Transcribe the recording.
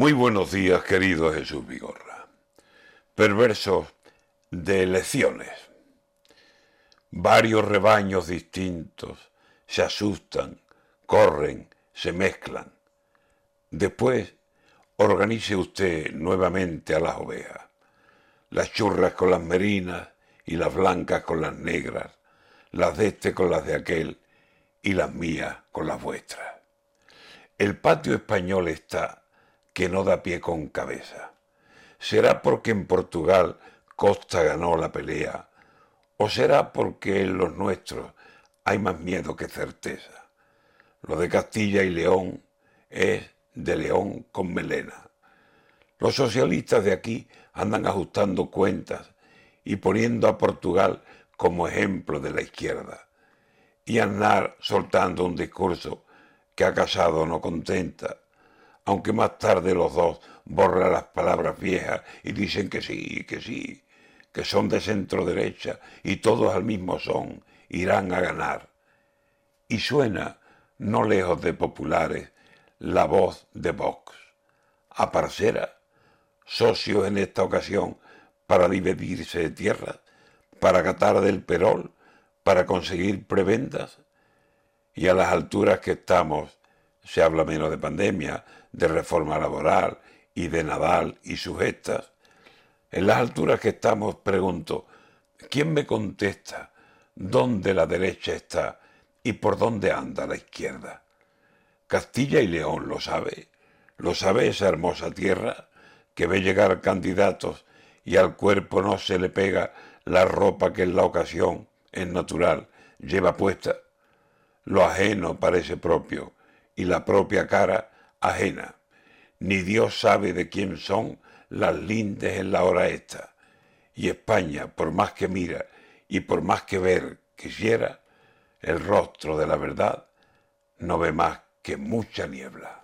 Muy buenos días, querido Jesús Vigorra. Perversos de elecciones. Varios rebaños distintos se asustan, corren, se mezclan. Después organice usted nuevamente a las ovejas, las churras con las merinas y las blancas con las negras, las de este con las de aquel y las mías con las vuestras. El patio español está que no da pie con cabeza. ¿Será porque en Portugal Costa ganó la pelea? ¿O será porque en los nuestros hay más miedo que certeza? Lo de Castilla y León es de León con melena. Los socialistas de aquí andan ajustando cuentas y poniendo a Portugal como ejemplo de la izquierda. Y andar soltando un discurso que a Casado no contenta aunque más tarde los dos borran las palabras viejas y dicen que sí, que sí, que son de centro derecha y todos al mismo son, irán a ganar. Y suena, no lejos de populares, la voz de Vox. A parcera, socios en esta ocasión para dividirse de tierra, para catar del perol, para conseguir prebendas. Y a las alturas que estamos, se habla menos de pandemia, de reforma laboral y de Nadal y sus gestas. En las alturas que estamos, pregunto, ¿quién me contesta dónde la derecha está y por dónde anda la izquierda? Castilla y León lo sabe, lo sabe esa hermosa tierra que ve llegar candidatos y al cuerpo no se le pega la ropa que en la ocasión es natural lleva puesta. Lo ajeno parece propio y la propia cara ajena. Ni Dios sabe de quién son las lindes en la hora esta. Y España, por más que mira y por más que ver quisiera, el rostro de la verdad no ve más que mucha niebla.